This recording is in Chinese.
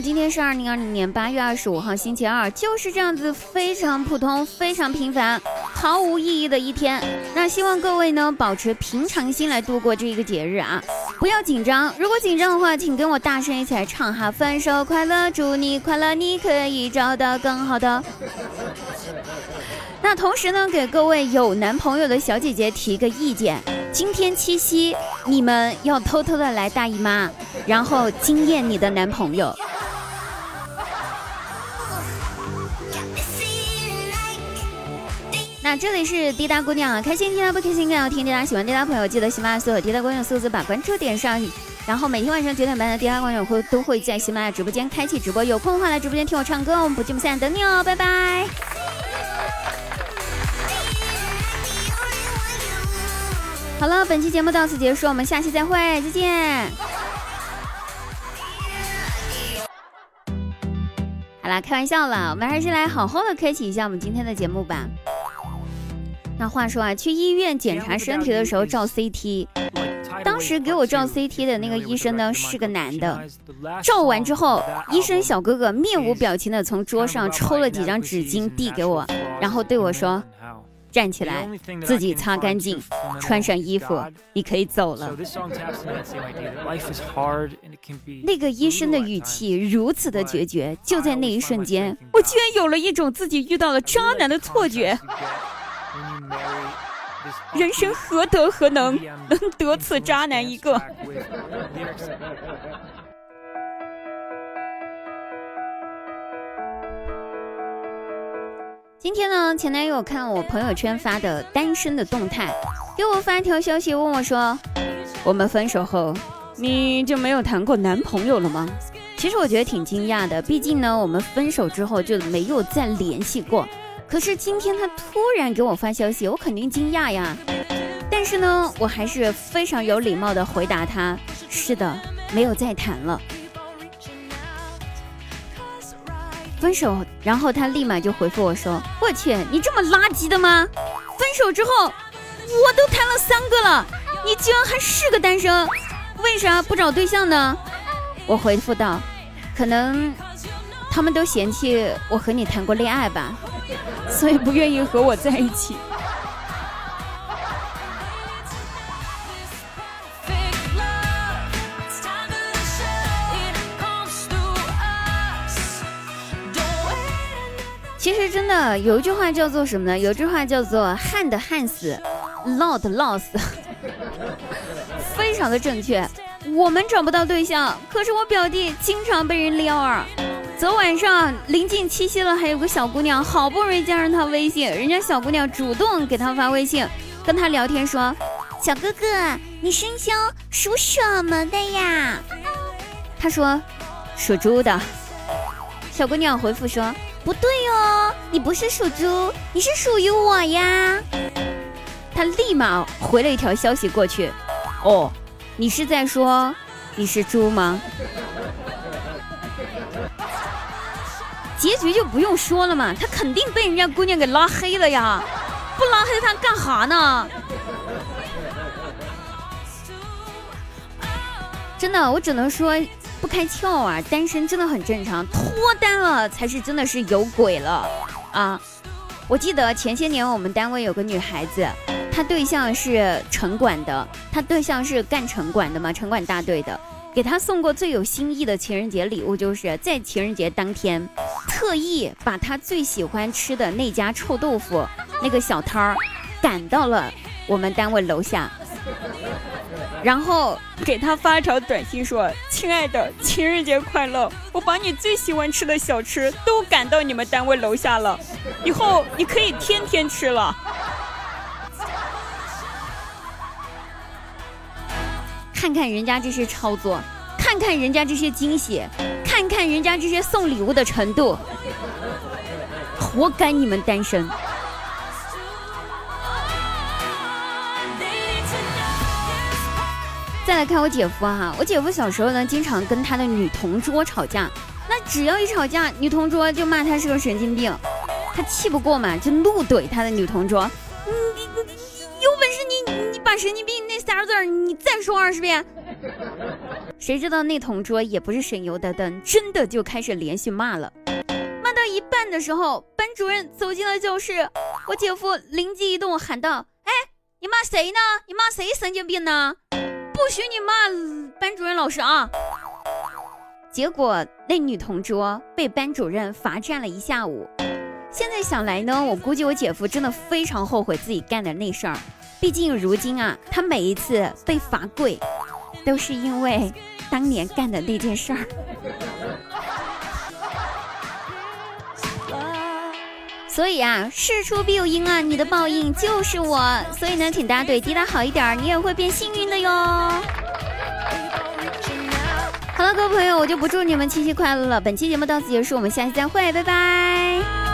今天是二零二零年八月二十五号，星期二，就是这样子非常普通、非常平凡、毫无意义的一天。那希望各位呢保持平常心来度过这一个节日啊，不要紧张。如果紧张的话，请跟我大声一起来唱哈：分手快乐，祝你快乐，你可以找到更好的。那同时呢，给各位有男朋友的小姐姐提个意见：今天七夕，你们要偷偷的来大姨妈，然后惊艳你的男朋友。这里是滴答姑娘，开心滴答不开心更要听滴答。喜欢滴答朋友，记得喜马拉雅所有滴答姑娘数字把关注点上，然后每天晚上九点半的滴答姑娘会都会在喜马拉雅直播间开启直播，有空的话来直播间听我唱歌，我们不见不散，等你哦，拜拜。好了，本期节目到此结束，我们下期再会，再见。好啦，开玩笑了，我们还是来好好的开启一下我们今天的节目吧。那话说啊，去医院检查身体的时候照 CT，当时给我照 CT 的那个医生呢是个男的，照完之后，医生小哥哥面无表情的从桌上抽了几张纸巾递给我，然后对我说。站起来，自己擦干净，穿上衣服，你可以走了。那个医生的语气如此的决绝，就在那一瞬间，我居然有了一种自己遇到了渣男的错觉。人生何德何能，能得此渣男一个？今天呢，前男友看我朋友圈发的单身的动态，给我发一条消息问我说：“我们分手后，你就没有谈过男朋友了吗？”其实我觉得挺惊讶的，毕竟呢，我们分手之后就没有再联系过。可是今天他突然给我发消息，我肯定惊讶呀。但是呢，我还是非常有礼貌的回答他：“是的，没有再谈了。”分手，然后他立马就回复我说：“我去，你这么垃圾的吗？分手之后，我都谈了三个了，你居然还是个单身，为啥不找对象呢？”我回复道：“可能他们都嫌弃我和你谈过恋爱吧，所以不愿意和我在一起。”其实真的有一句话叫做什么呢？有句话叫做“旱的旱死，lost lost”，非常的正确。我们找不到对象，可是我表弟经常被人撩啊。昨晚上临近七夕了，还有个小姑娘好不容易加上他微信，人家小姑娘主动给他发微信，跟他聊天说：“小哥哥，你生肖属什么的呀？”他说：“属猪的。”小姑娘回复说。不对哦，你不是属猪，你是属于我呀。他立马回了一条消息过去。哦，你是在说你是猪吗？结局就不用说了嘛，他肯定被人家姑娘给拉黑了呀。不拉黑他干哈呢？真的，我只能说。不开窍啊！单身真的很正常，脱单了才是真的是有鬼了啊！我记得前些年我们单位有个女孩子，她对象是城管的，她对象是干城管的嘛，城管大队的，给她送过最有新意的情人节礼物，就是在情人节当天，特意把他最喜欢吃的那家臭豆腐那个小摊儿赶到了我们单位楼下。然后给他发条短信说：“亲爱的，情人节快乐！我把你最喜欢吃的小吃都赶到你们单位楼下了，以后你可以天天吃了。”看看人家这些操作，看看人家这些惊喜，看人家这些送礼物的程度，活该你们单身。再来看我姐夫哈，我姐夫小时候呢，经常跟他的女同桌吵架，那只要一吵架，女同桌就骂他是个神经病，他气不过嘛，就怒怼他的女同桌，你你你有本事你你把神经病那仨字儿你再说二十遍，谁知道那同桌也不是省油的灯，真的就开始连续骂了。骂到一半的时候，班主任走进了教室，我姐夫灵机一动喊道：“哎，你骂谁呢？你骂谁神经病呢？不许你骂班主任老师啊！”结果那女同桌被班主任罚站了一下午。现在想来呢，我估计我姐夫真的非常后悔自己干的那事儿。毕竟如今啊，他每一次被罚跪，都是因为当年干的那件事儿。所以啊，事出必有因啊，你的报应就是我。所以呢，请大家对滴答好一点，你也会变幸运的哟。好了，各位朋友，我就不祝你们七夕快乐了。本期节目到此结束，我们下期再会，拜拜。